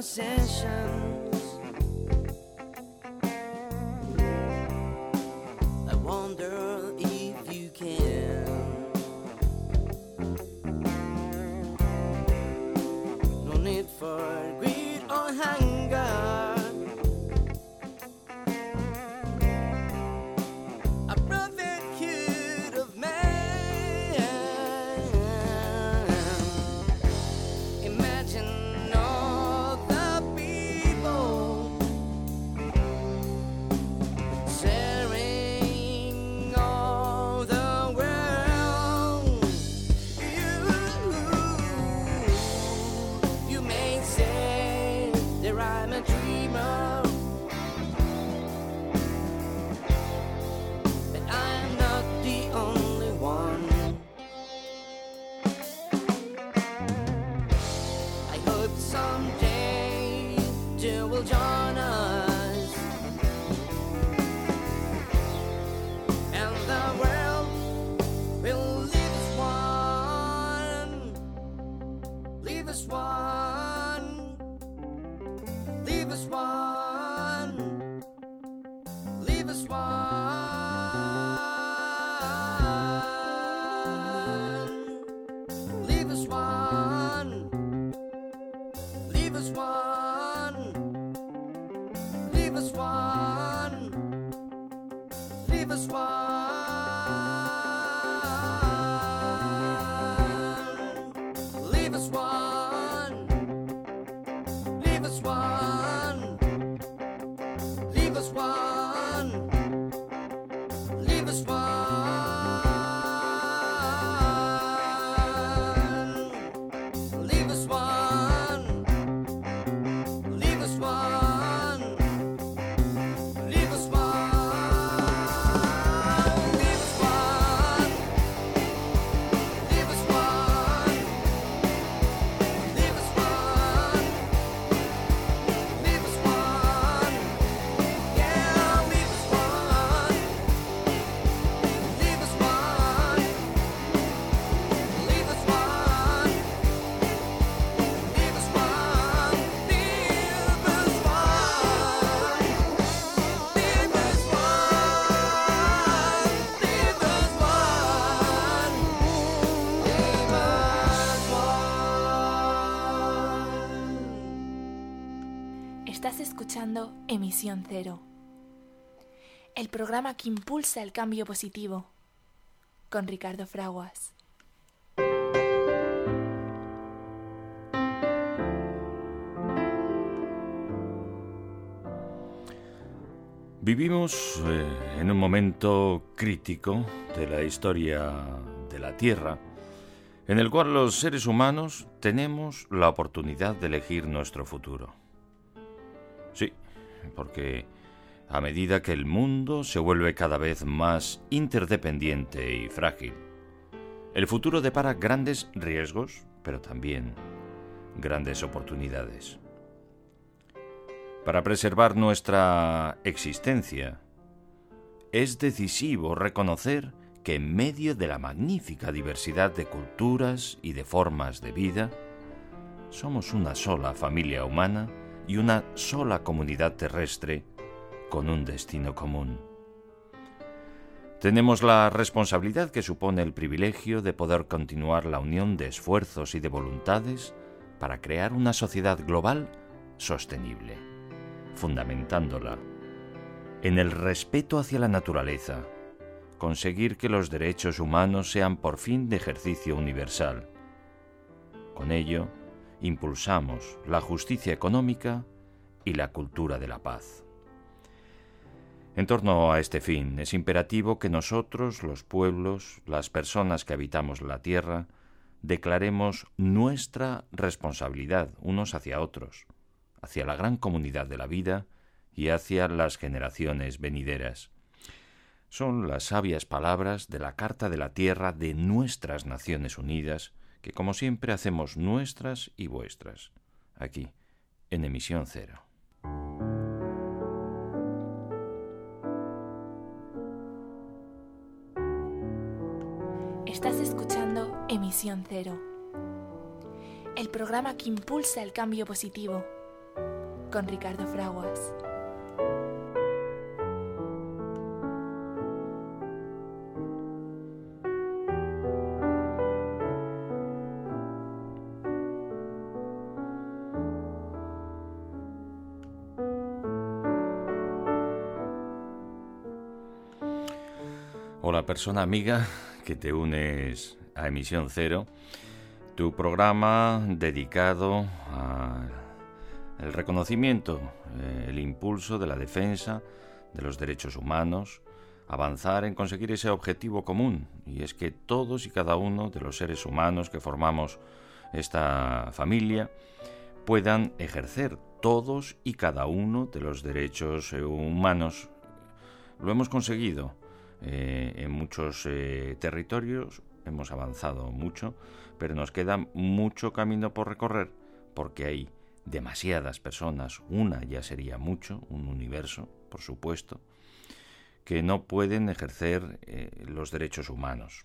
sensation. Leave us one. Leave us one. Emisión Cero, el programa que impulsa el cambio positivo, con Ricardo Fraguas. Vivimos eh, en un momento crítico de la historia de la Tierra, en el cual los seres humanos tenemos la oportunidad de elegir nuestro futuro. Sí, porque a medida que el mundo se vuelve cada vez más interdependiente y frágil, el futuro depara grandes riesgos, pero también grandes oportunidades. Para preservar nuestra existencia, es decisivo reconocer que en medio de la magnífica diversidad de culturas y de formas de vida, somos una sola familia humana y una sola comunidad terrestre con un destino común. Tenemos la responsabilidad que supone el privilegio de poder continuar la unión de esfuerzos y de voluntades para crear una sociedad global sostenible fundamentándola en el respeto hacia la naturaleza, conseguir que los derechos humanos sean por fin de ejercicio universal. Con ello, impulsamos la justicia económica y la cultura de la paz. En torno a este fin, es imperativo que nosotros, los pueblos, las personas que habitamos la tierra, declaremos nuestra responsabilidad unos hacia otros, hacia la gran comunidad de la vida y hacia las generaciones venideras. Son las sabias palabras de la Carta de la Tierra de nuestras Naciones Unidas, que como siempre hacemos nuestras y vuestras, aquí, en emisión cero. Estás escuchando Emisión Cero, el programa que impulsa el cambio positivo con Ricardo Fraguas. Persona amiga que te unes a Emisión Cero, tu programa dedicado a el reconocimiento, eh, el impulso de la defensa de los derechos humanos, avanzar en conseguir ese objetivo común, y es que todos y cada uno de los seres humanos que formamos esta familia puedan ejercer todos y cada uno de los derechos eh, humanos. Lo hemos conseguido eh, en muchos territorios, hemos avanzado mucho, pero nos queda mucho camino por recorrer porque hay demasiadas personas, una ya sería mucho, un universo, por supuesto, que no pueden ejercer eh, los derechos humanos.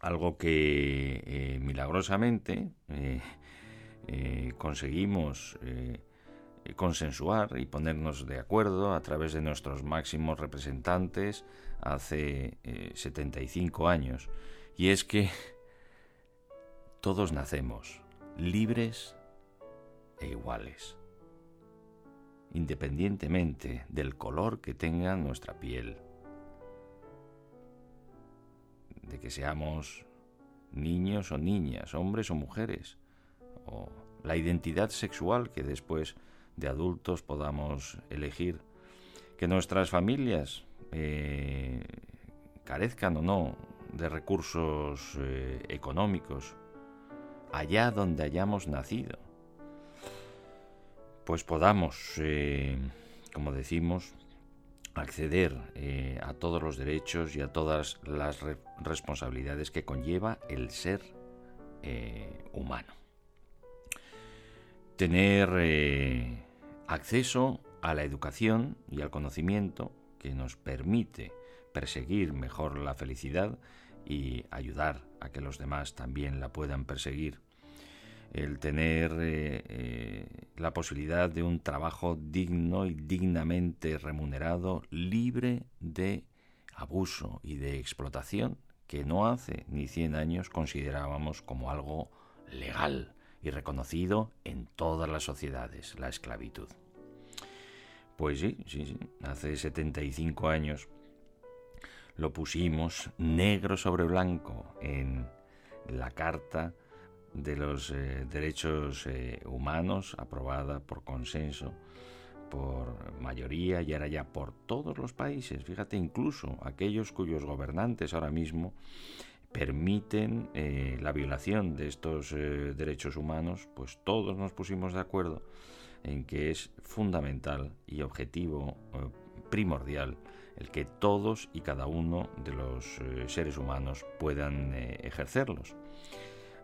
Algo que eh, milagrosamente eh, conseguimos consensuar y ponernos de acuerdo a través de nuestros máximos representantes hace 75 años. Y es que todos nacemos libres e iguales, independientemente del color que tenga nuestra piel, de que seamos niños o niñas, hombres o mujeres, o la identidad sexual que después de adultos podamos elegir, que nuestras familias eh, carezcan o no de recursos eh, económicos, allá donde hayamos nacido pues podamos, eh, como decimos, acceder a todos los derechos y a todas las responsabilidades que conlleva el ser humano. Tener acceso a la educación y al conocimiento que nos permite perseguir mejor la felicidad y ayudar a que los demás también la puedan perseguir. El tener eh, eh, la posibilidad de un trabajo digno y dignamente remunerado, libre de abuso y de explotación, que no hace ni 100 años considerábamos como algo legal y reconocido en todas las sociedades, la esclavitud. Pues sí, sí, sí. Hace 75 años lo pusimos negro sobre blanco en la Carta de los eh, Derechos eh, Humanos, aprobada por consenso, por mayoría y ahora ya por todos los países. Fíjate, incluso aquellos cuyos gobernantes ahora mismo permiten eh, la violación de estos derechos humanos, pues todos nos pusimos de acuerdo en que es fundamental y objetivo primordial el que todos y cada uno de los seres humanos puedan ejercerlos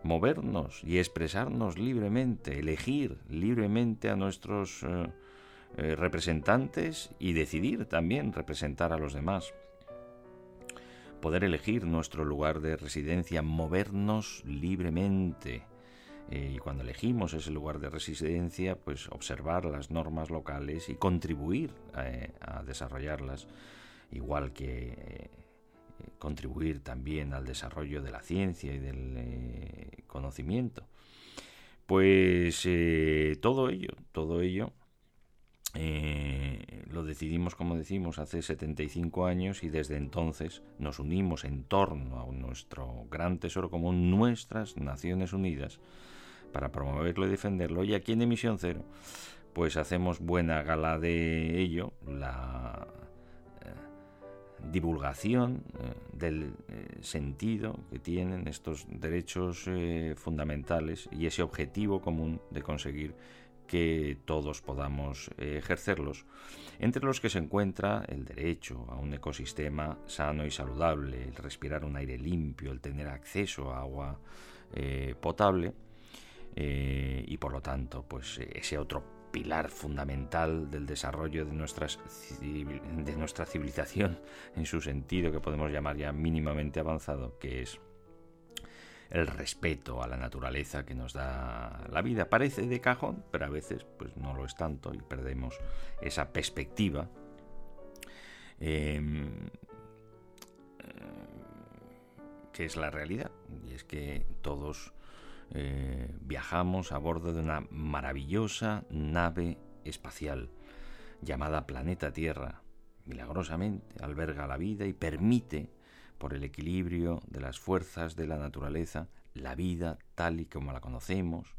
movernos y expresarnos libremente, elegir libremente a nuestros eh, eh, representantes y decidir también representar a los demás. Poder elegir nuestro lugar de residencia, movernos libremente. Eh, y cuando elegimos ese lugar de residencia, pues observar las normas locales y contribuir a desarrollarlas, igual que contribuir también al desarrollo de la ciencia y del eh, conocimiento. Pues eh, todo ello, todo ello eh, lo decidimos, como decimos, hace 75 años y desde entonces nos unimos en torno a nuestro gran tesoro común, nuestras Naciones Unidas, para promoverlo y defenderlo. Y aquí en Emisión Cero, pues hacemos buena gala de ello, la divulgación eh, del eh, sentido que tienen estos derechos eh, fundamentales y ese objetivo común de conseguir que todos podamos ejercerlos, entre los que se encuentra el derecho a un ecosistema sano y saludable, el respirar un aire limpio, el tener acceso a agua potable y por lo tanto pues ese otro pilar fundamental del desarrollo de, de nuestra civilización en su sentido que podemos llamar ya mínimamente avanzado, que es el respeto a la naturaleza que nos da la vida. Parece de cajón, pero a veces pues no lo es tanto y perdemos esa perspectiva. Em, que es la realidad y es que todos eh, viajamos a bordo de una maravillosa nave espacial llamada Planeta Tierra. Milagrosamente alberga la vida y permite, por el equilibrio de las fuerzas de la naturaleza, la vida tal y como la conocemos.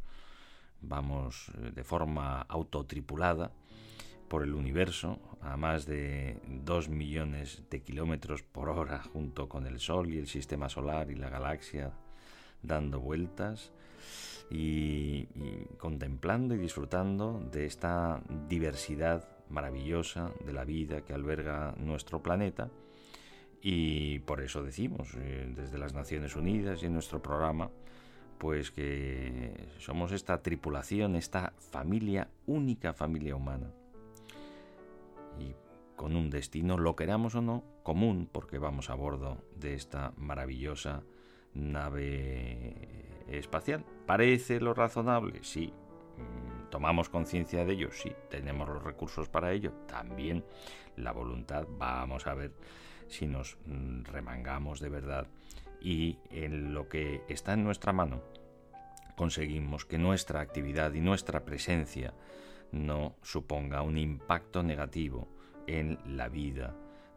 Vamos eh, de forma autotripulada por el universo a más de 2 millones de kilómetros por hora junto con el Sol y el sistema solar y la galaxia dando vueltas y, contemplando y disfrutando de esta diversidad maravillosa de la vida que alberga nuestro planeta. Y por eso decimos eh, desde las Naciones Unidas y en nuestro programa, pues que somos esta tripulación, esta familia, única familia humana. Y con un destino, lo queramos o no, común, porque vamos a bordo de esta maravillosa nave espacial. ¿Parece lo razonable? Sí. Mm, ¿Tomamos conciencia de ello? Sí. ¿Tenemos los recursos para ello? También. La voluntad, vamos a ver si nos mm, remangamos de verdad. Y en lo que está en nuestra mano conseguimos que nuestra actividad y nuestra presencia no suponga un impacto negativo en la vida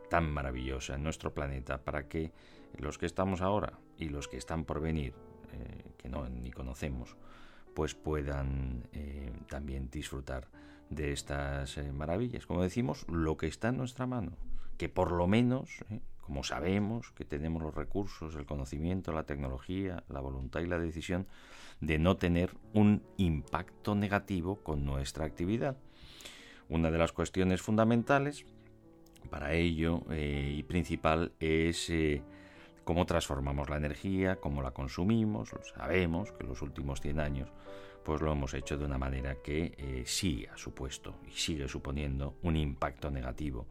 tan maravillosa en nuestro planeta para que los que estamos ahora y los que están por venir eh, que no ni conocemos, pues puedan eh, también disfrutar de estas eh, maravillas. Como decimos, lo que está en nuestra mano, que por lo menos, como sabemos que tenemos los recursos, el conocimiento, la tecnología, la voluntad y la decisión de no tener un impacto negativo con nuestra actividad. Una de las cuestiones fundamentales para ello y principal es cómo transformamos la energía, cómo la consumimos, sabemos que en los últimos 100 años pues lo hemos hecho de una manera que eh, sí ha supuesto y sigue suponiendo un impacto negativo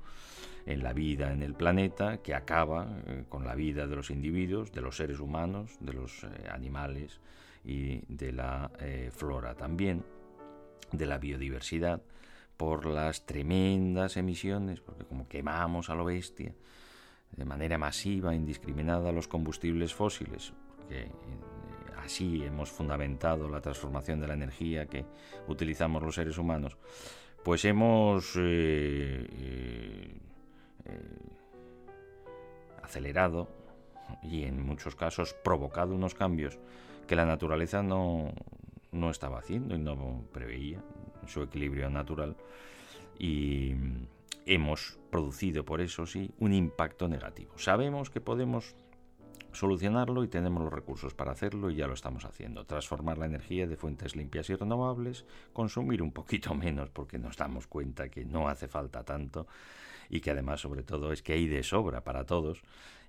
en la vida en el planeta que acaba eh, con la vida de los individuos, de los seres humanos, de los eh, animales y de la flora también, de la biodiversidad, por las tremendas emisiones, porque como quemamos a lo bestia, de manera masiva, indiscriminada, los combustibles fósiles, así hemos fundamentado la transformación de la energía que utilizamos los seres humanos, pues hemos acelerado y en muchos casos provocado unos cambios que la naturaleza no, no estaba haciendo y no preveía su equilibrio natural y hemos producido por eso sí un impacto negativo. Sabemos que podemos solucionarlo y tenemos los recursos para hacerlo y ya lo estamos haciendo. Transformar la energía de fuentes limpias y renovables, consumir un poquito menos porque nos damos cuenta que no hace falta tanto y que además sobre todo es que hay de sobra para todos,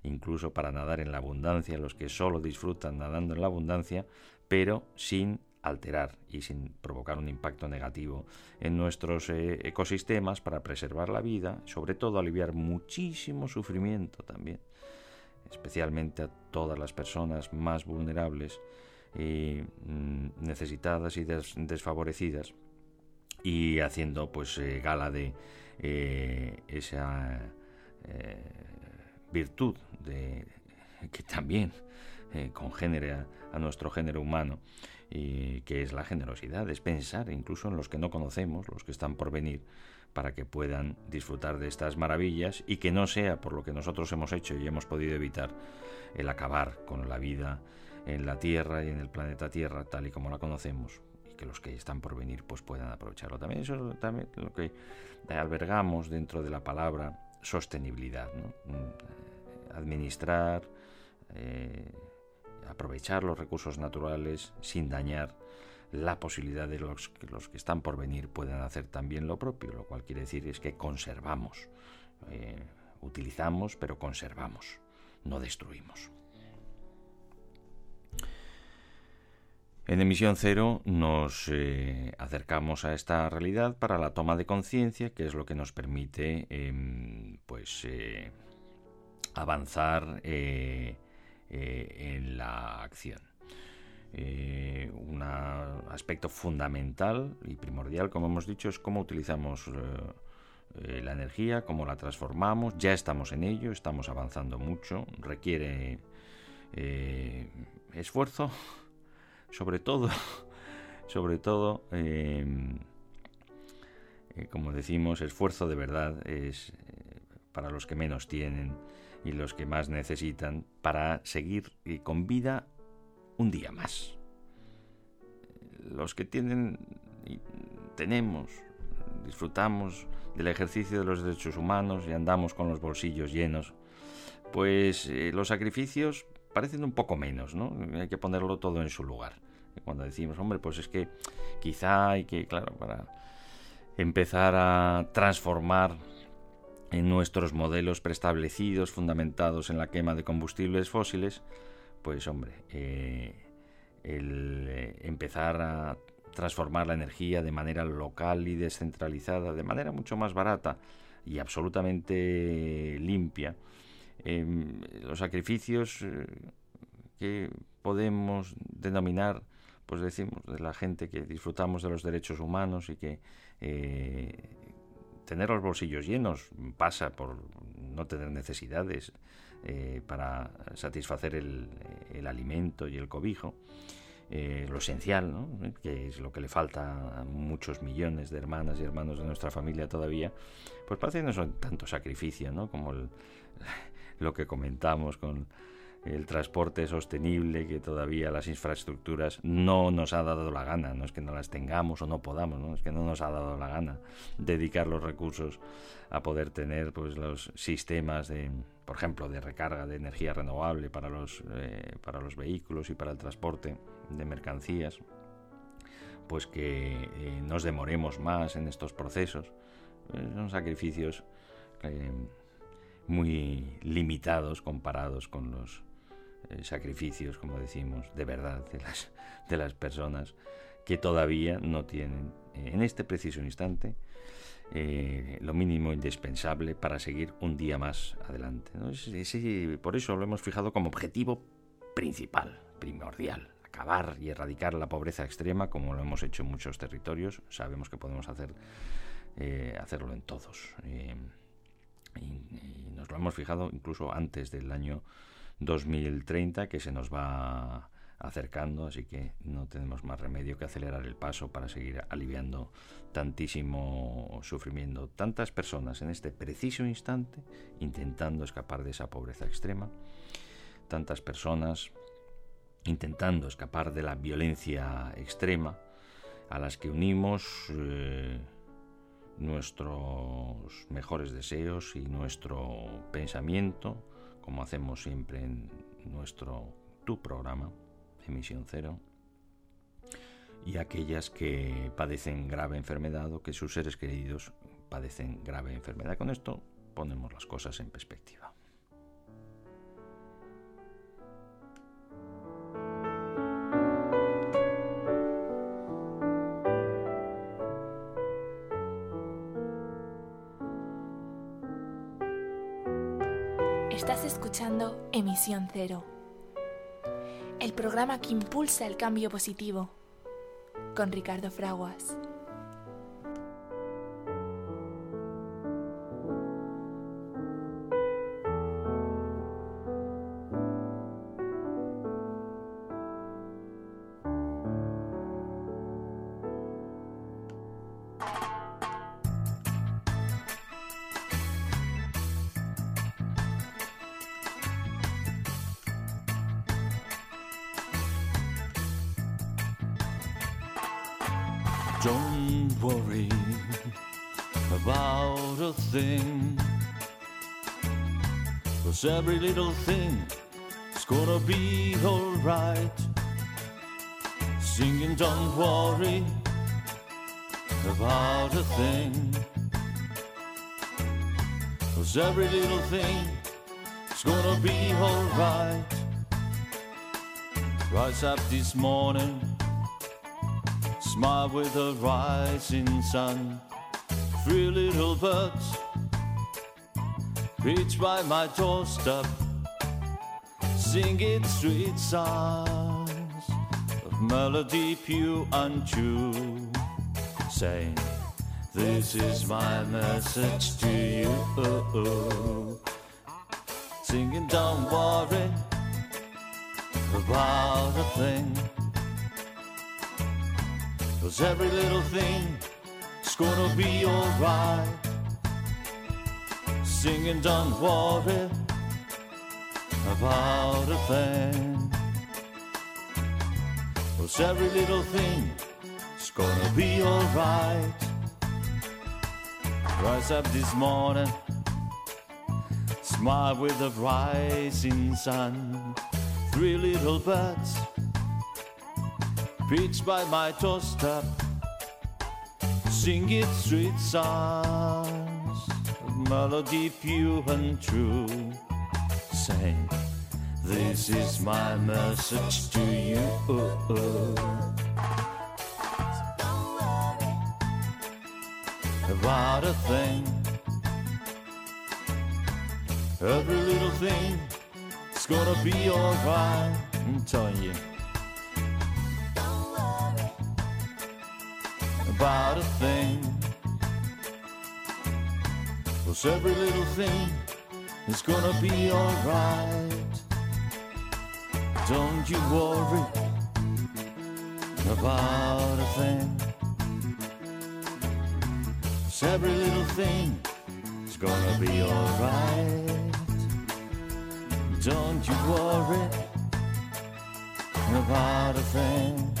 incluso para nadar en la abundancia, los que solo disfrutan nadando en la abundancia, pero sin alterar y sin provocar un impacto negativo en nuestros eh, ecosistemas para preservar la vida, sobre todo aliviar muchísimo sufrimiento también, especialmente a todas las personas más vulnerables y mm, necesitadas y desfavorecidas y haciendo pues eh, gala de eh, esa virtud de que también congénere a nuestro género humano y que es la generosidad, es pensar incluso en los que no conocemos, los que están por venir, para que puedan disfrutar de estas maravillas y que no sea por lo que nosotros hemos hecho y hemos podido evitar el acabar con la vida en la Tierra y en el planeta Tierra tal y como la conocemos y que los que están por venir pues puedan aprovecharlo. También eso es también lo que albergamos dentro de la palabra sostenibilidad, mm, administrar eh, aprovechar los recursos naturales sin dañar la posibilidad de los que los que están por venir puedan hacer también lo propio, lo cual quiere decir es que conservamos, eh, utilizamos pero conservamos, no destruimos. En emisión cero nos eh, acercamos a esta realidad para la toma de conciencia, que es lo que nos permite em, pues eh, avanzar en la acción. Eh, un aspecto fundamental y primordial, como hemos dicho, es cómo utilizamos eh, la energía, cómo la transformamos. Ya estamos en ello, estamos avanzando mucho, requiere esfuerzo, sobre todo, sobre todo, como decimos, esfuerzo de verdad es para los que menos tienen y los que más necesitan para seguir con vida un día más. Los que tienen tenemos, disfrutamos del ejercicio de los derechos humanos y andamos con los bolsillos llenos, pues eh, los sacrificios parecen un poco menos, ¿no? Hay que ponerlo todo en su lugar. Cuando decimos, hombre, pues es que quizá hay que, claro, para empezar a transformar en nuestros modelos preestablecidos, fundamentados en la quema de combustibles fósiles, pues hombre, eh, el eh, empezar a transformar la energía de manera local y descentralizada, de manera mucho más barata y absolutamente limpia, em, los sacrificios eh, que podemos denominar, pues decimos, de la gente que disfrutamos de los derechos humanos y que tener los bolsillos llenos pasa por no tener necesidades eh, para satisfacer el, alimento y el cobijo. Eh, lo esencial, ¿no? que es lo que le falta a muchos millones de hermanas y hermanos de nuestra familia todavía, pues parece que no son tanto sacrificio ¿no? como lo que comentamos con el transporte sostenible, que todavía las infraestructuras no nos ha dado la gana, no es que no las tengamos o no podamos, ¿no? es que no nos ha dado la gana dedicar los recursos a poder tener pues los sistemas de, por ejemplo, de recarga de energía renovable para los, eh, para los vehículos y para el transporte de mercancías, pues que eh, nos demoremos más en estos procesos. Pues son sacrificios eh, muy limitados comparados con los eh, sacrificios, como decimos, de verdad de las, de las personas que todavía no tienen eh, en este preciso instante eh, lo mínimo indispensable para seguir un día más adelante. por eso lo hemos fijado como objetivo principal, primordial, acabar y erradicar la pobreza extrema como lo hemos hecho en muchos territorios. Sabemos que podemos hacer, hacerlo en todos. y, nos lo hemos fijado incluso antes del año 2030 que se nos va acercando, así que no tenemos más remedio que acelerar el paso para seguir aliviando tantísimo sufrimiento. Tantas personas en este preciso instante intentando escapar de esa pobreza extrema, tantas personas intentando escapar de la violencia extrema a las que unimos eh, nuestros mejores deseos y nuestro pensamiento, como hacemos siempre en nuestro tu programa, Emisión Cero, y aquellas que padecen grave enfermedad o que sus seres queridos padecen grave enfermedad. Con esto ponemos las cosas en perspectiva. Estás escuchando Emisión Cero, el programa que impulsa el cambio positivo, con Ricardo Fraguas. Don't worry about a thing. Cause every little thing is gonna be alright. Singing, don't worry about a thing. Cause every little thing is gonna be alright. Rise up this morning smile with a rising sun. Three little birds reach by my doorstep, singing sweet songs of melody pure and true, saying, This is my message to you. Singing, don't worry about a thing. Cause every little thing is gonna be alright. Singing, don't worry about a thing. Cause every little thing is gonna be alright. Rise up this morning, smile with the rising sun. Three little birds preached by my doorstep, singing sweet songs of melody pure and true, saying, This is my message to you. About a thing, every little thing, it's gonna be alright. I'm telling you. About a thing. Cause every little thing is gonna be alright. Don't you worry about a thing. Cause every little thing is gonna be alright. Don't you worry about a thing.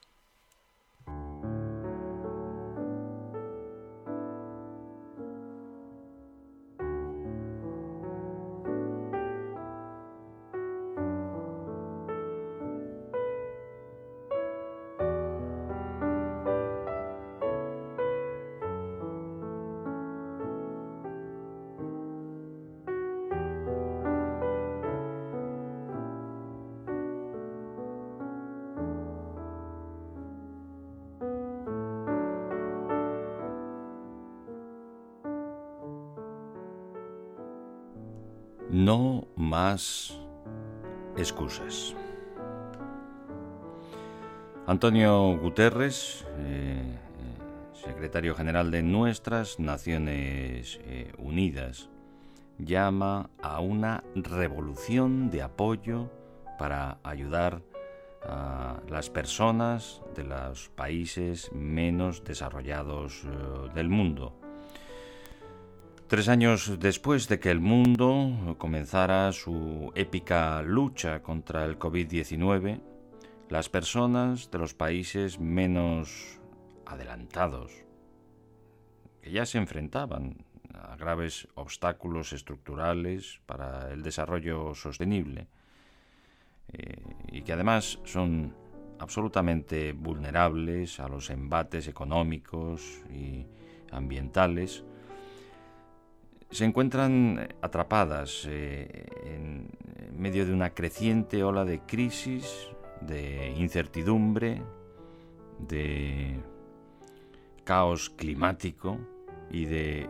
Excusas. Antonio Guterres, eh, secretario general de nuestras Naciones eh, Unidas, llama a una revolución de apoyo para ayudar a las personas de los países menos desarrollados eh, del mundo. Tres años después de que el mundo comenzara su épica lucha contra el COVID-19, las personas de los países menos adelantados, que ya se enfrentaban a graves obstáculos estructurales para el desarrollo sostenible, eh, y que además son absolutamente vulnerables a los embates económicos y ambientales, se encuentran atrapadas eh, en medio de una creciente ola de crisis, de incertidumbre, de caos climático y de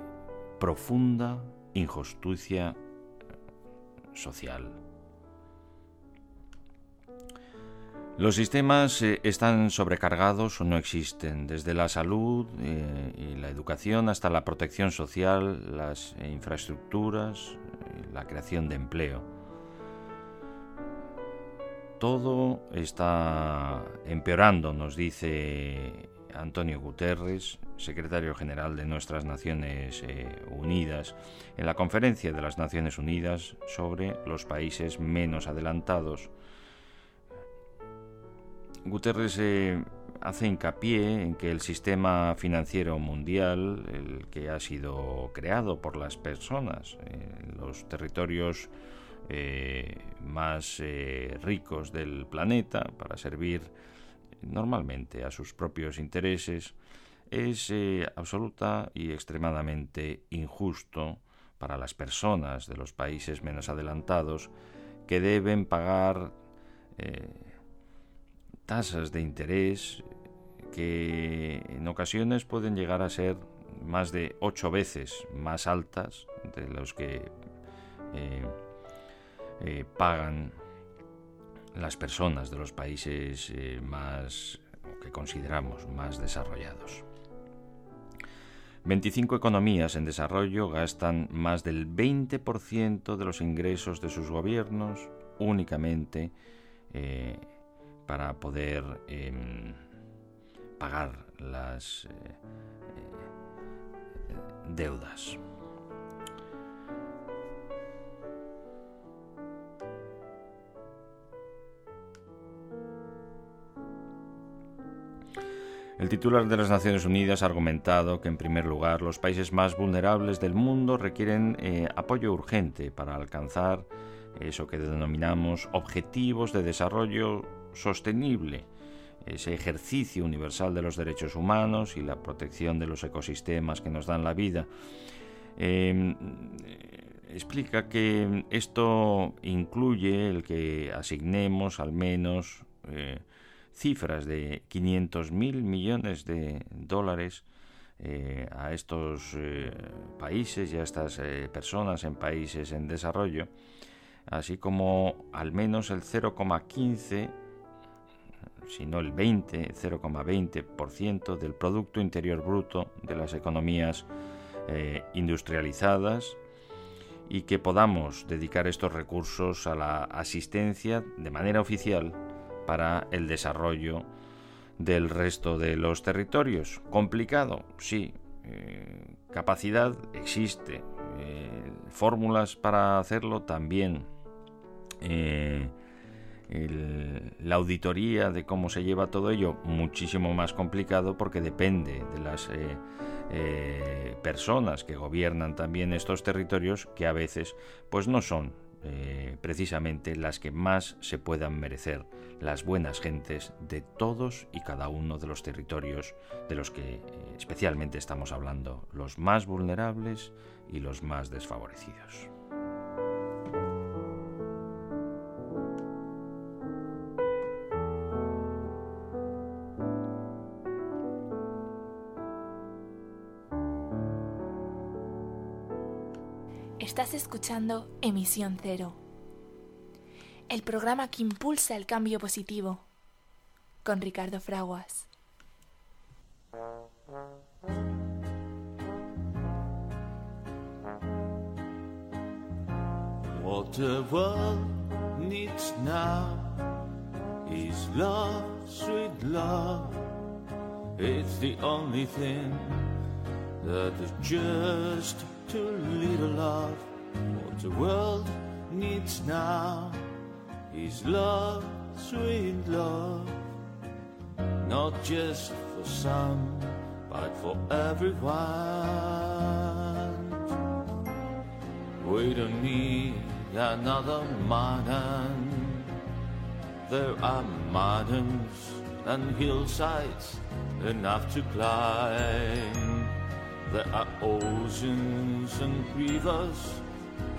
profunda injusticia social. Los sistemas eh, están sobrecargados o no existen, desde la salud eh, y la educación hasta la protección social, las infraestructuras, eh, la creación de empleo. Todo está empeorando, nos dice Antonio Guterres, secretario general de nuestras Naciones Unidas, en la conferencia de las Naciones Unidas sobre los países menos adelantados Guterres eh, hace hincapié en que el sistema financiero mundial, el que ha sido creado por las personas en los territorios eh, más eh, ricos del planeta para servir normalmente a sus propios intereses, es absoluta y extremadamente injusto para las personas de los países menos adelantados que deben pagar tasas de interés que en ocasiones pueden llegar a ser más de ocho veces más altas de los que eh, eh, pagan las personas de los países eh, más que consideramos más desarrollados. 25 economías en desarrollo gastan más del 20% de los ingresos de sus gobiernos únicamente para poder em, pagar las eh, eh, deudas. El titular de las Naciones Unidas ha argumentado que, en primer lugar, los países más vulnerables del mundo requieren eh, apoyo urgente para alcanzar eso que denominamos objetivos de desarrollo sostenible, ese ejercicio universal de los derechos humanos y la protección de los ecosistemas que nos dan la vida. Em, explica que esto incluye el que asignemos al menos eh, cifras de 500 mil millones de dólares eh, a estos eh, países y a estas personas en países en desarrollo, así como al menos el 0,15 sino el 20, 0,20% del Producto Interior Bruto de las economías eh, industrializadas y que podamos dedicar estos recursos a la asistencia de manera oficial para el desarrollo del resto de los territorios. ¿Complicado? Sí. Eh, capacidad existe. Eh, fórmulas para hacerlo también la auditoría de cómo se lleva todo ello muchísimo más complicado porque depende de las eh, eh, personas que gobiernan también estos territorios que a veces pues no son eh, precisamente las que más se puedan merecer las buenas gentes de todos y cada uno de los territorios de los que especialmente estamos hablando, los más vulnerables y los más desfavorecidos. Estás escuchando Emisión Cero, el programa que impulsa el cambio positivo, con Ricardo Fraguas. What the world needs now is love, sweet love. It's the only thing that is just too little love. What the world needs now is love, sweet love. Not just for some, but for everyone. We don't need another mountain. There are mountains and hillsides enough to climb. There are oceans and rivers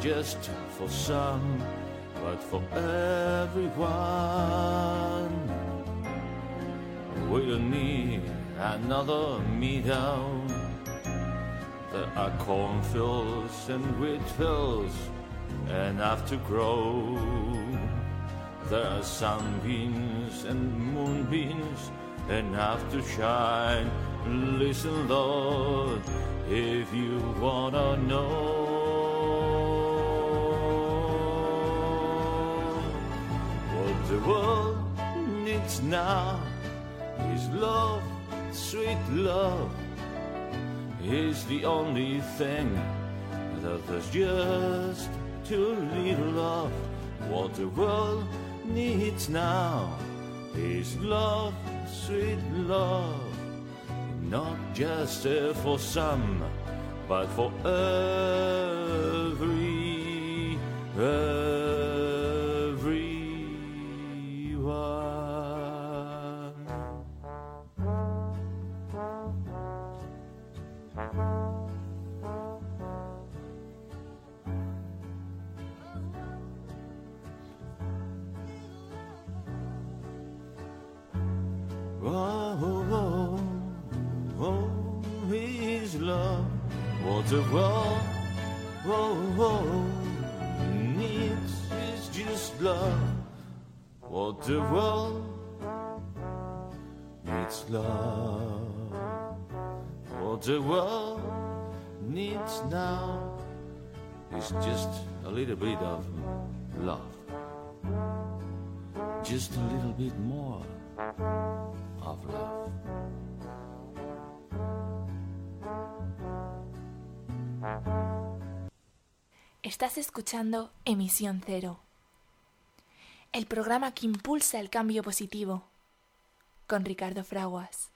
just for some, but for everyone. We don't need another meadow. There are cornfields and wheat fields enough to grow. There are sunbeams and moonbeams enough to shine. Listen, Lord, if you wanna know the world needs now is love, sweet love. Is the only thing that there's just too little of. What the world needs now is love, sweet love. Not just uh, for some, but for every, everyone. Love, what the world, oh, oh, needs is just love. What the world needs love. What the world needs now is just a little bit of love. Just a little bit more of love. Estás escuchando Emisión Cero, el programa que impulsa el cambio positivo, con Ricardo Fraguas.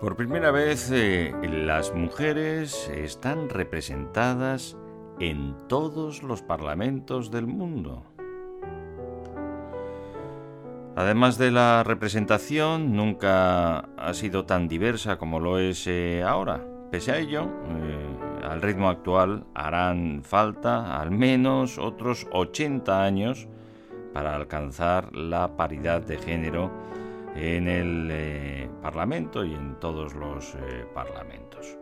Por primera vez eh, las mujeres están representadas en todos los parlamentos del mundo. Además de la representación, nunca ha sido tan diversa como lo es eh, ahora. Pese a ello, eh, al ritmo actual harán falta al menos otros 80 años para alcanzar la paridad de género en el eh, Parlamento y en todos los parlamentos.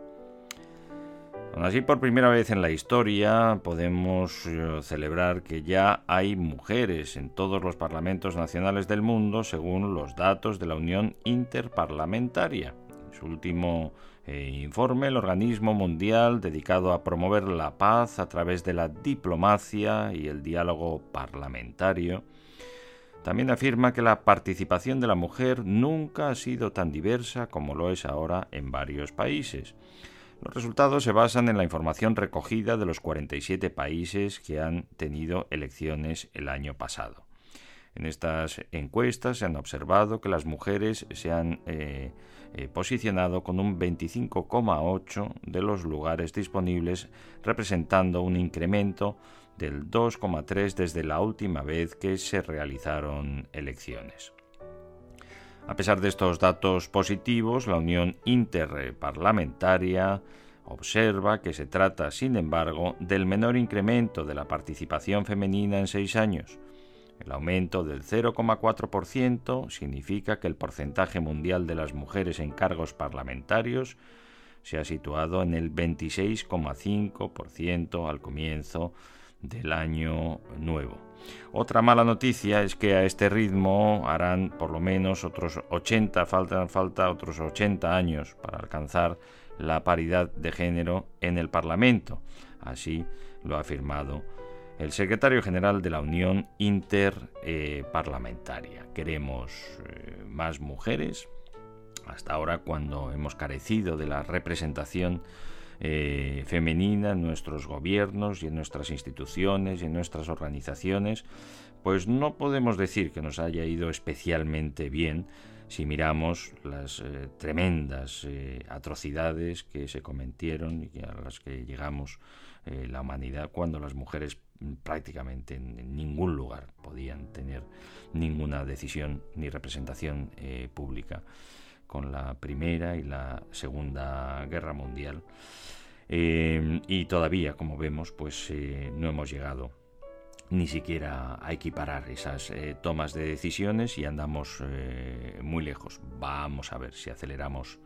Aún así, por primera vez en la historia podemos eh, celebrar que ya hay mujeres en todos los parlamentos nacionales del mundo según los datos de la Unión Interparlamentaria. En su último eh, informe, el organismo mundial dedicado a promover la paz a través de la diplomacia y el diálogo parlamentario, también afirma que la participación de la mujer nunca ha sido tan diversa como lo es ahora en varios países. Los resultados se basan en la información recogida de los 47 países que han tenido elecciones el año pasado. En estas encuestas se han observado que las mujeres se han eh, eh, posicionado con un 25,8 de los lugares disponibles, representando un incremento del 2,3 desde la última vez que se realizaron elecciones. A pesar de estos datos positivos, la Unión Interparlamentaria observa que se trata, sin embargo, del menor incremento de la participación femenina en seis años. El aumento del 0,4% significa que el porcentaje mundial de las mujeres en cargos parlamentarios se ha situado en el 26,5% al comienzo del año nuevo. Otra mala noticia es que a este ritmo harán por lo menos otros 80, faltan falta otros 80 años para alcanzar la paridad de género en el Parlamento. Así lo ha afirmado el secretario general de la Unión Interparlamentaria. Queremos eh, más mujeres. Hasta ahora, cuando hemos carecido de la representación eh, femenina en nuestros gobiernos y en nuestras instituciones y en nuestras organizaciones, pues no podemos decir que nos haya ido especialmente bien si miramos las eh, tremendas eh, atrocidades que se cometieron y a las que llegamos la humanidad cuando las mujeres prácticamente en, ningún lugar podían tener ninguna decisión ni representación pública con la Primera y la Segunda Guerra Mundial. Eh, y todavía, como vemos, pues eh, no hemos llegado ni siquiera a equiparar esas eh, tomas de decisiones y andamos muy lejos. Vamos a ver si aceleramos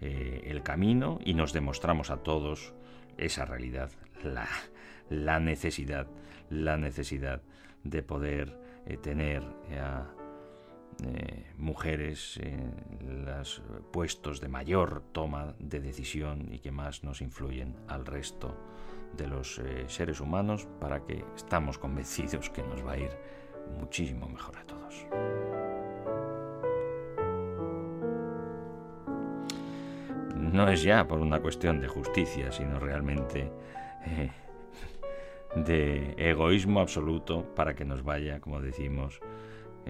el camino y nos demostramos a todos esa realidad, la, la necesidad, la necesidad de poder tener eh, mujeres en los puestos de mayor toma de decisión y que más nos influyen al resto de los eh, seres humanos para que estamos convencidos que nos va a ir muchísimo mejor a todos. No es ya por una cuestión de justicia, sino realmente eh, de egoísmo absoluto para que nos vaya, como decimos,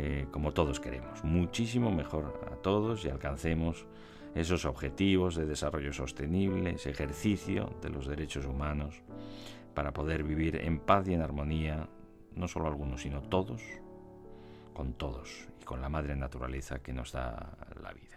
eh, como todos queremos, muchísimo mejor a todos y alcancemos esos objetivos de desarrollo sostenible, ese ejercicio de los derechos humanos, para poder vivir en paz y en armonía, no solo algunos, sino todos, con todos y con la madre naturaleza que nos da la vida.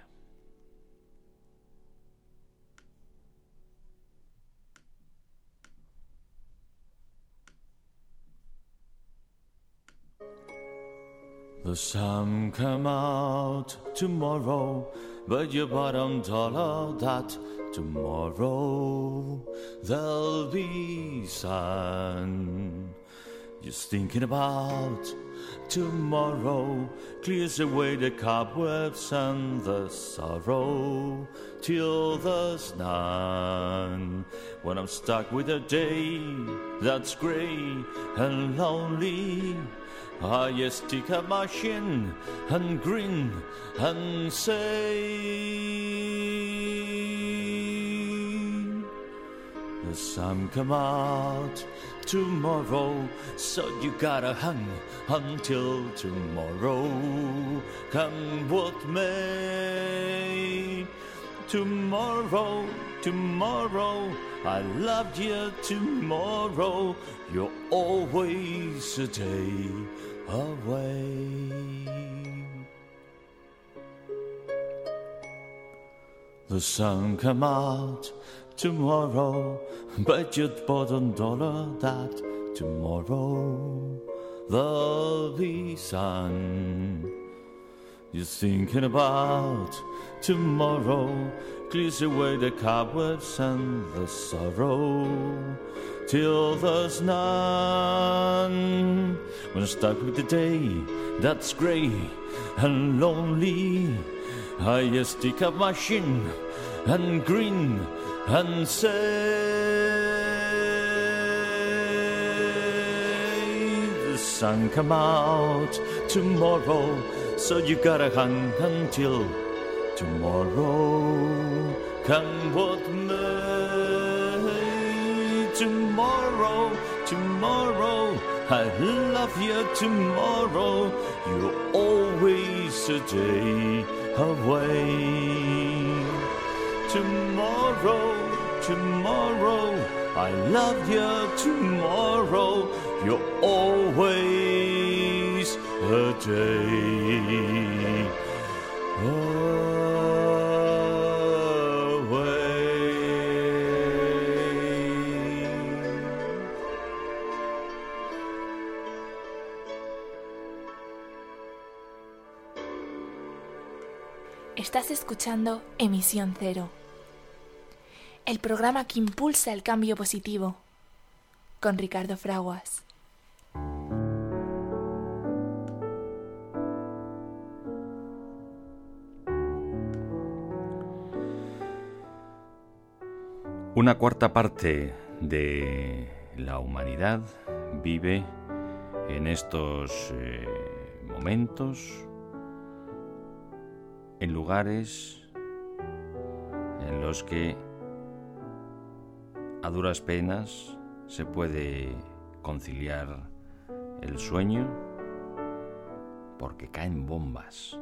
The sun come out tomorrow, but you bottom dollar that tomorrow there'll be sun. Just thinking about tomorrow clears away the cobwebs and the sorrow till there's none. When I'm stuck with a day that's grey and lonely. I just stick up my chin and grin and say, The sun come out tomorrow, so you gotta hang until tomorrow. Come what may. Tomorrow, tomorrow, I loved you tomorrow. You're always a day away. The sun come out tomorrow, but you'd bought a dollar that tomorrow there'll be sun. You're thinking about tomorrow, clears away the cobwebs and the sorrow till there's none. When stuck with the day that's grey and lonely, I just stick up my shin and grin and say, The sun come out tomorrow, so you gotta hang until tomorrow. Come what may. Tomorrow, tomorrow. I love you tomorrow. You're always a day away. Tomorrow, tomorrow. I love you tomorrow. You're always a day away. Estás escuchando Emisión Cero, el programa que impulsa el cambio positivo, con Ricardo Fraguas. Una cuarta parte de la humanidad vive en estos eh, momentos en lugares en los que a duras penas se puede conciliar el sueño porque caen bombas.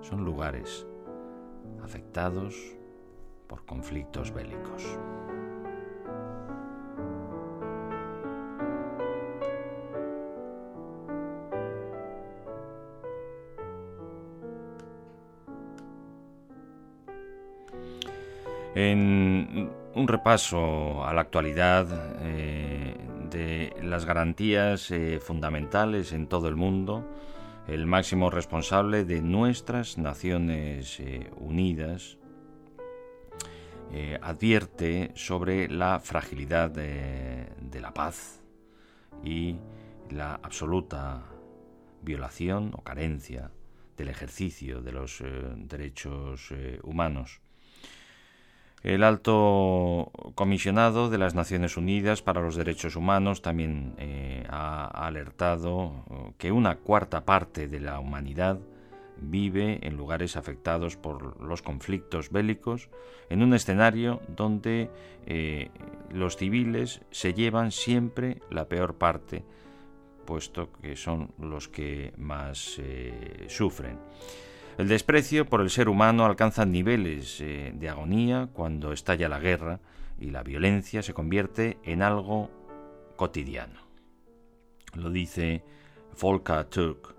Son lugares afectados por conflictos bélicos. En un repaso a la actualidad eh, de las garantías eh, fundamentales en todo el mundo, el máximo responsable de nuestras Naciones eh, Unidas advierte sobre la fragilidad de, la paz y la absoluta violación o carencia del ejercicio de los derechos humanos. El alto comisionado de las Naciones Unidas para los Derechos Humanos también eh, ha alertado eh, que una cuarta parte de la humanidad vive en lugares afectados por los conflictos bélicos, en un escenario donde eh, los civiles se llevan siempre la peor parte, puesto que son los que más sufren. El desprecio por el ser humano alcanza niveles eh, de agonía cuando estalla la guerra y la violencia se convierte en algo cotidiano. Lo dice Volker Turk,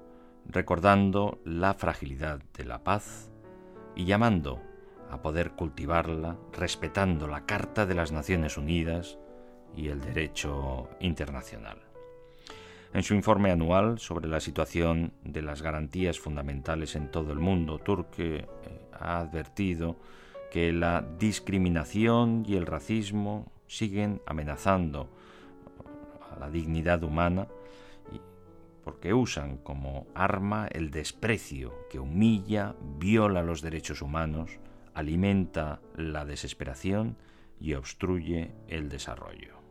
recordando la fragilidad de la paz y llamando a poder cultivarla respetando la Carta de las Naciones Unidas y el derecho internacional. En su informe anual sobre la situación de las garantías fundamentales en todo el mundo, Turque eh, ha advertido que la discriminación y el racismo siguen amenazando a la dignidad humana porque usan como arma el desprecio que humilla, viola los derechos humanos, alimenta la desesperación y obstruye el desarrollo.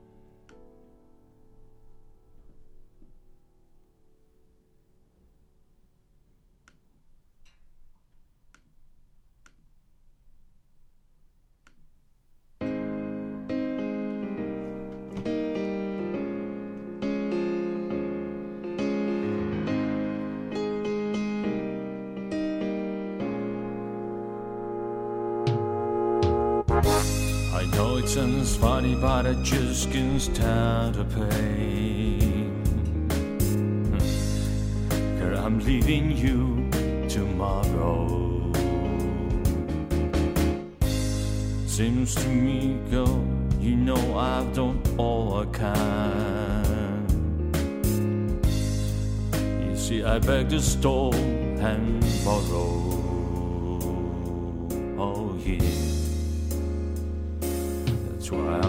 But I just can't stand the pain. Girl, I'm leaving you tomorrow. Seems to me, girl, you know I've done all I can. You see, I beg to stole and borrow. Oh, yeah. Sois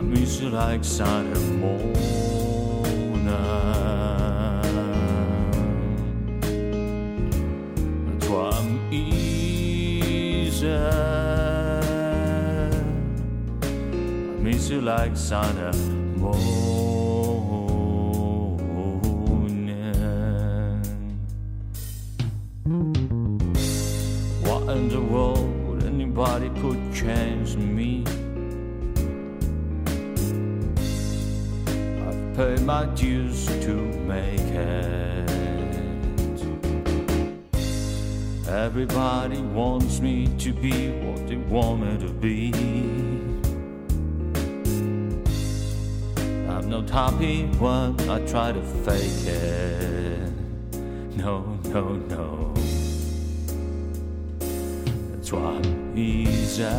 miss you like Santa morning. Toi miss you like Santa morning. Nobody could change me. I've paid my dues to make it. Everybody wants me to be what they want me to be. I'm not happy when I try to fake it. No, no, no. That's why I'm Iza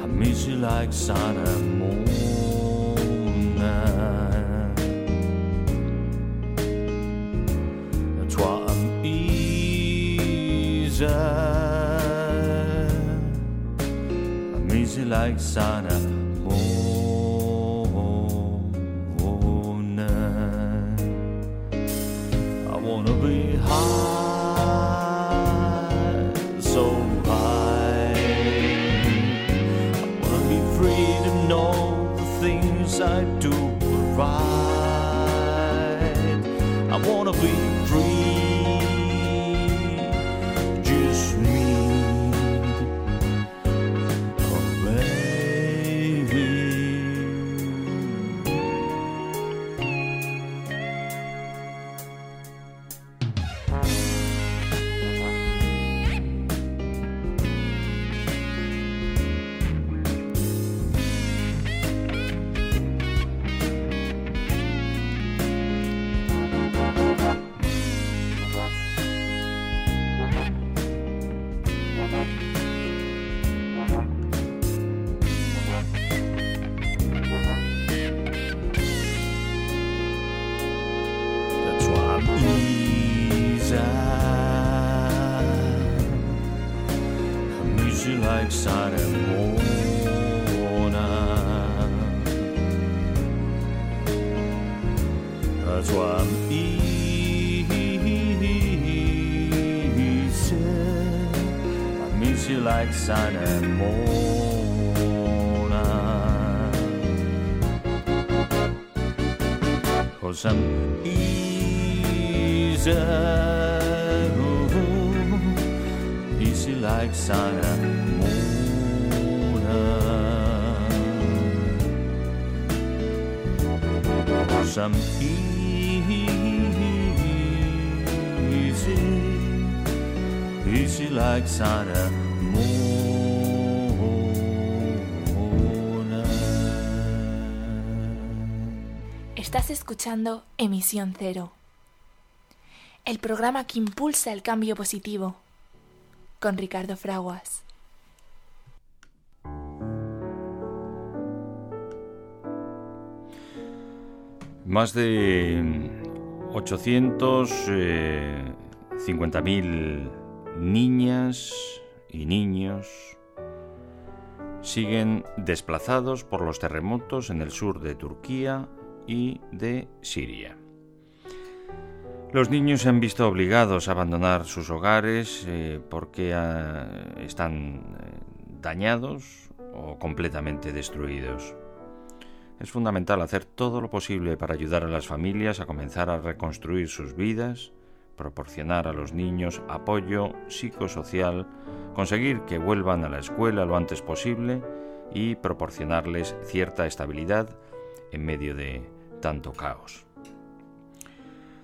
I miss you like sun and moon. And Toi am Iza I miss you like sun and moon Cause I'm easy, ooh, easy like sun and moon. Cause I'm easy, easy like sun Escuchando Emisión Cero, el programa que impulsa el cambio positivo, con Ricardo Fraguas. Más de 850.000 niñas y niños siguen desplazados por los terremotos en el sur de Turquía y de Siria. Los niños se han visto obligados a abandonar sus hogares eh, porque ah, están eh, dañados o completamente destruidos. Es fundamental hacer todo lo posible para ayudar a las familias a comenzar a reconstruir sus vidas, proporcionar a los niños apoyo psicosocial, conseguir que vuelvan a la escuela lo antes posible y proporcionarles cierta estabilidad en medio de tanto caos.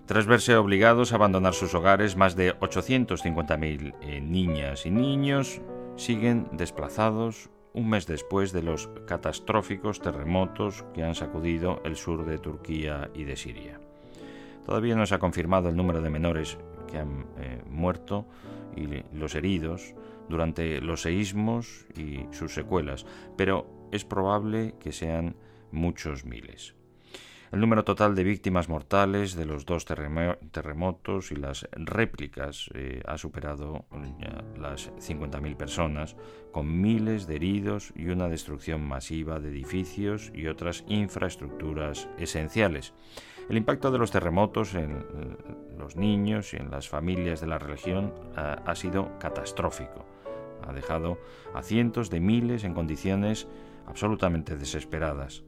Tras verse obligados a abandonar sus hogares, más de 850.000 eh, niñas y niños siguen desplazados un mes después de los catastróficos terremotos que han sacudido el sur de Turquía y de Siria. Todavía no se ha confirmado el número de menores que han eh, muerto y los heridos durante los seísmos y sus secuelas, pero es probable que sean muchos miles. El número total de víctimas mortales de los dos terremo terremotos y las réplicas eh, ha superado ya las 50.000 personas, con miles de heridos y una destrucción masiva de edificios y otras infraestructuras esenciales. El impacto de los terremotos en los niños y en las familias de la región ha, ha sido catastrófico. Ha dejado a cientos de miles en condiciones absolutamente desesperadas.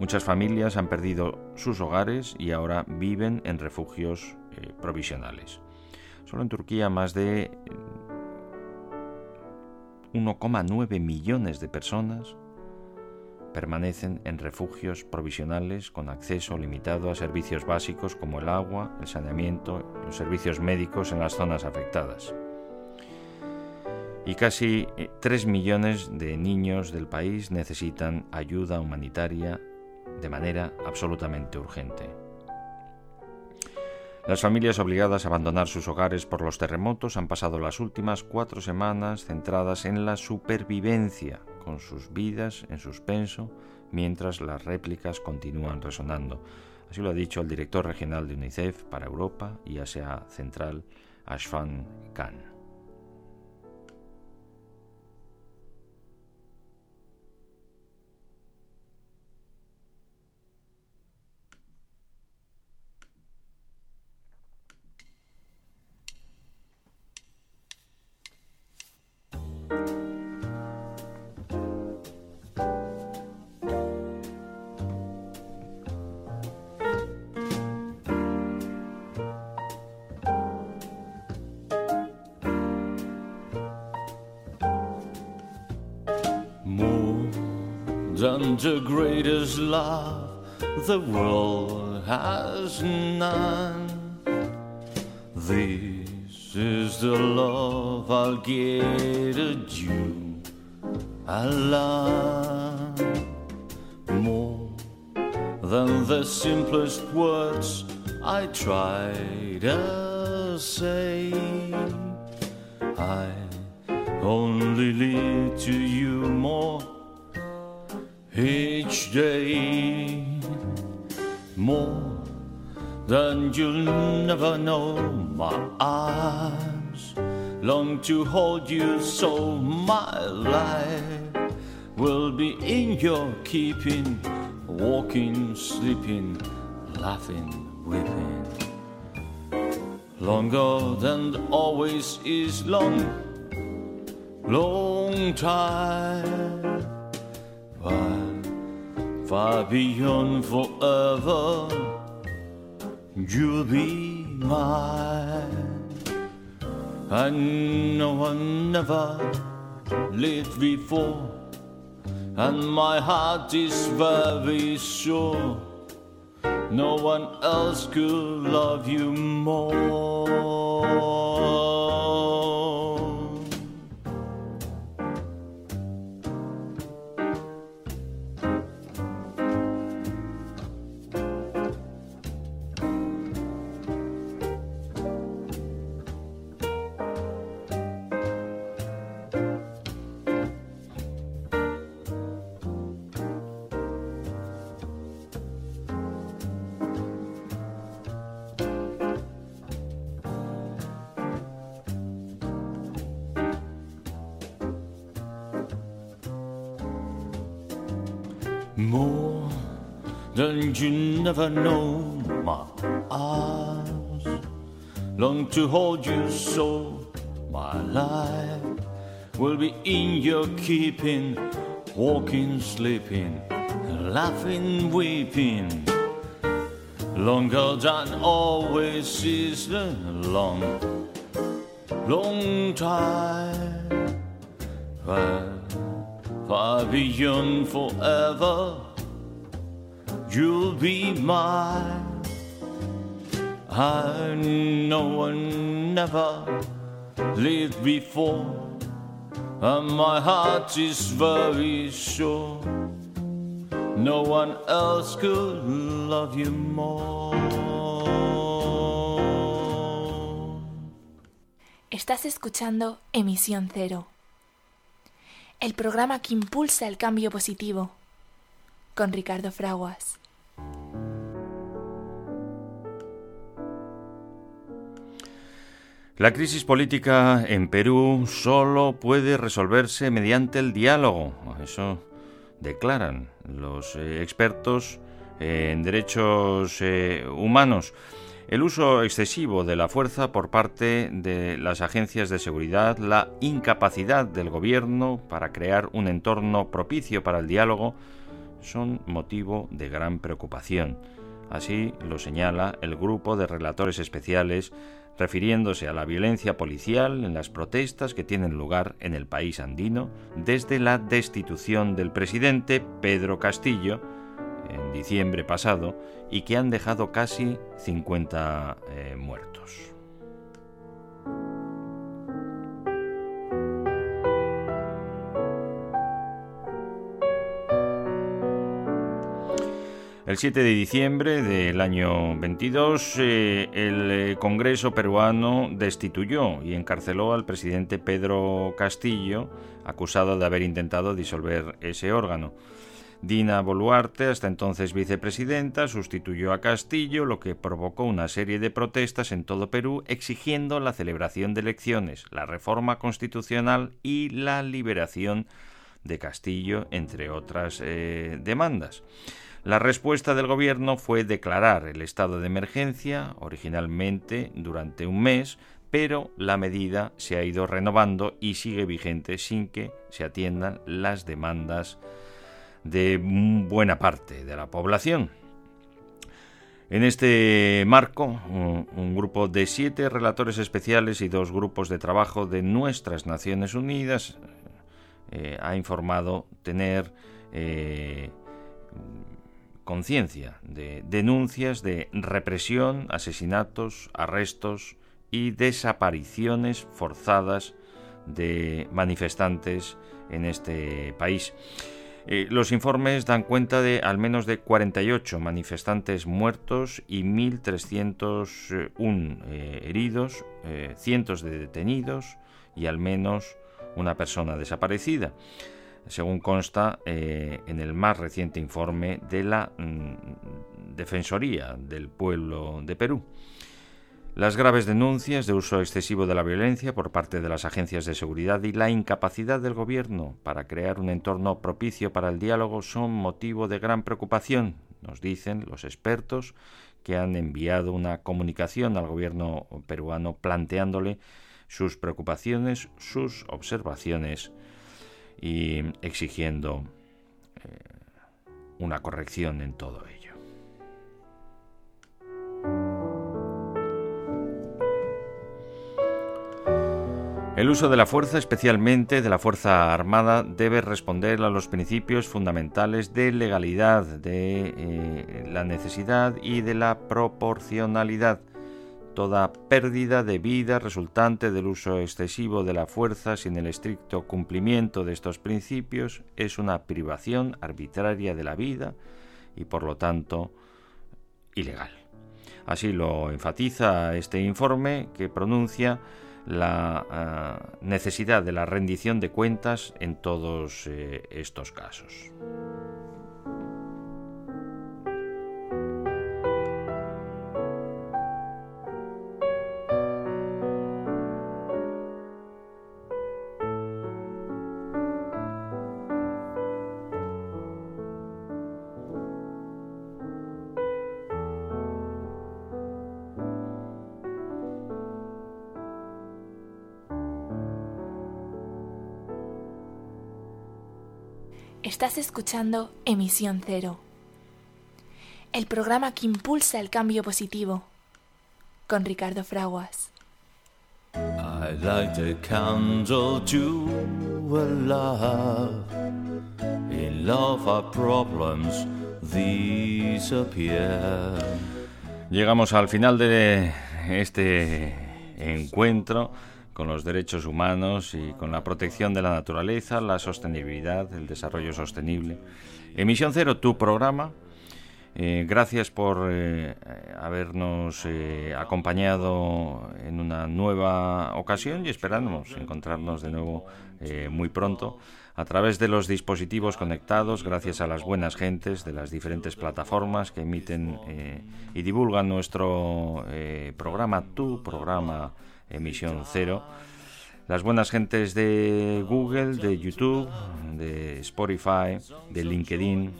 Muchas familias han perdido sus hogares y ahora viven en refugios eh, provisionales. Solo en Turquía más de 1,9 millones de personas permanecen en refugios provisionales con acceso limitado a servicios básicos como el agua, el saneamiento, los servicios médicos en las zonas afectadas. Y casi 3 eh, millones de niños del país necesitan ayuda humanitaria de manera absolutamente urgente. Las familias obligadas a abandonar sus hogares por los terremotos han pasado las últimas cuatro semanas centradas en la supervivencia, con sus vidas en suspenso, mientras las réplicas continúan resonando. Así lo ha dicho el director regional de UNICEF para Europa y Asia Central, Ashfan Khan. Love the world has none. This is the love I'll get at you. I love more than the simplest words I try to say. I only lead to you more each day more than you'll never know. My arms long to hold you, so my life will be in your keeping, walking, sleeping, laughing, weeping. Longer than always is long, long time. Why? Far beyond forever. You'll be mine. And no one never lived before, and my heart is very sure. No one else could love you more. You never know, my arms long to hold you so. My life will be in your keeping, walking, sleeping, laughing, weeping. Longer than always is a long, long time. But far beyond forever. You'll be mine. I know I never lived before, and my heart is very sure. No one else could love you more. Estás escuchando Emisión Cero el programa que impulsa el cambio positivo, con Ricardo Fraguas. La crisis política en Perú solo puede resolverse mediante el diálogo. Eso declaran los eh, expertos en derechos eh, humanos. El uso excesivo de la fuerza por parte de las agencias de seguridad, la incapacidad del gobierno para crear un entorno propicio para el diálogo, son motivo de gran preocupación. Así lo señala el grupo de relatores especiales refiriéndose a la violencia policial en las protestas que tienen lugar en el país andino desde la destitución del presidente Pedro Castillo en diciembre pasado y que han dejado casi 50 eh, muertos. El 7 de diciembre del año 22, eh, el eh, Congreso peruano destituyó y encarceló al presidente Pedro Castillo, acusado de haber intentado disolver ese órgano. Dina Boluarte, hasta entonces vicepresidenta, sustituyó a Castillo, lo que provocó una serie de protestas en todo Perú exigiendo la celebración de elecciones, la reforma constitucional y la liberación de Castillo, entre otras eh, demandas. La respuesta del gobierno fue declarar el estado de emergencia, originalmente durante un mes, pero la medida se ha ido renovando y sigue vigente sin que se atiendan las demandas de buena parte de la población. En este marco, un, grupo de siete relatores especiales y dos grupos de trabajo de nuestras Naciones Unidas eh, ha informado tener eh, conciencia de denuncias de represión, asesinatos, arrestos y desapariciones forzadas de manifestantes en este país. Eh, los informes dan cuenta de al menos de 48 manifestantes muertos y 1.301 eh, heridos, eh, cientos de detenidos y al menos una persona desaparecida según consta eh, en el más reciente informe de la mm, Defensoría del Pueblo de Perú. Las graves denuncias de uso excesivo de la violencia por parte de las agencias de seguridad y la incapacidad del Gobierno para crear un entorno propicio para el diálogo son motivo de gran preocupación, nos dicen los expertos que han enviado una comunicación al Gobierno peruano planteándole sus preocupaciones, sus observaciones y exigiendo eh, una corrección en todo ello. El uso de la fuerza, especialmente de la Fuerza Armada, debe responder a los principios fundamentales de legalidad, de eh, la necesidad y de la proporcionalidad Toda pérdida de vida resultante del uso excesivo de la fuerza sin el estricto cumplimiento de estos principios es una privación arbitraria de la vida y por lo tanto ilegal. Así lo enfatiza este informe que pronuncia la ah, necesidad de la rendición de cuentas en todos eh, estos casos. Estás escuchando Emisión Cero, el programa que impulsa el cambio positivo, con Ricardo Fraguas. I light a candle to a love. In love our problems disappear. Llegamos al final de este encuentro con los derechos humanos y con la protección de la naturaleza, la sostenibilidad, el desarrollo sostenible. Emisión Cero, tu programa. Eh, gracias por eh, habernos eh, acompañado en una nueva ocasión y esperamos encontrarnos de nuevo muy pronto a través de los dispositivos conectados, gracias a las buenas gentes de las diferentes plataformas que emiten y divulgan nuestro programa, tu programa emisión cero. Las buenas gentes de Google, de YouTube, de Spotify, de LinkedIn,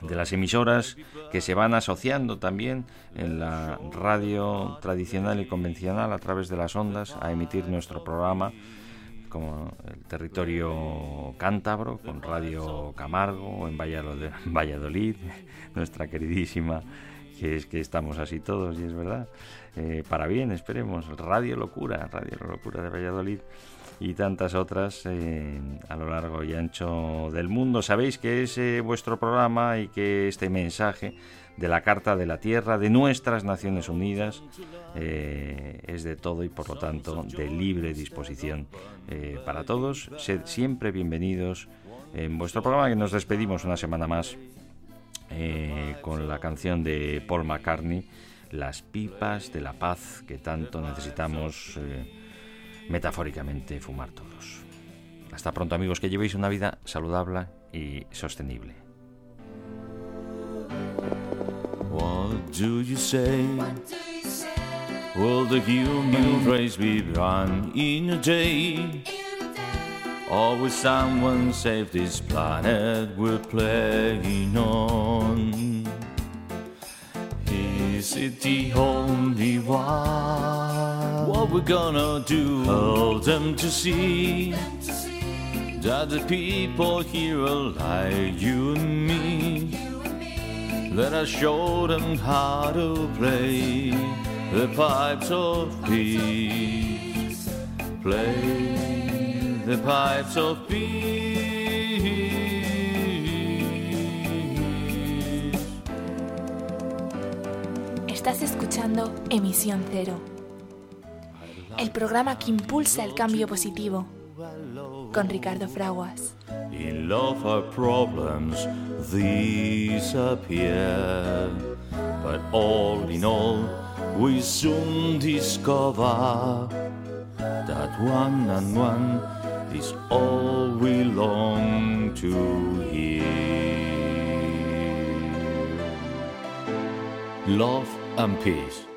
de las emisoras que se van asociando también en la radio tradicional y convencional a través de las ondas a emitir nuestro programa como el territorio cántabro con Radio Camargo en Valladolid, nuestra queridísima que es que estamos así todos y es verdad. Eh, para bien, esperemos. Radio Locura, Radio Locura de Valladolid y tantas otras eh, a lo largo y ancho del mundo. Sabéis que es eh, vuestro programa y que este mensaje de la Carta de la Tierra de nuestras Naciones Unidas es de todo y por lo tanto de libre disposición para todos. Sed siempre bienvenidos en vuestro programa que nos despedimos una semana más con la canción de Paul McCartney las pipas de la paz que tanto necesitamos eh, metafóricamente fumar todos. Hasta pronto amigos, que llevéis una vida saludable y sostenible. What do you say? Will the human race be run in a day? Or will someone save this planet we're playing on? Is it the only one? What we're gonna do? Hold them to see that the people here are like you and me. Let us show them how to play the pipes of peace. Play the pipes of peace. Estás escuchando Emisión Cero, el programa que impulsa el cambio positivo, con Ricardo Fraguas. In love our problems disappear, but all in all we soon discover that one and one is all we long to hear. Love and peace.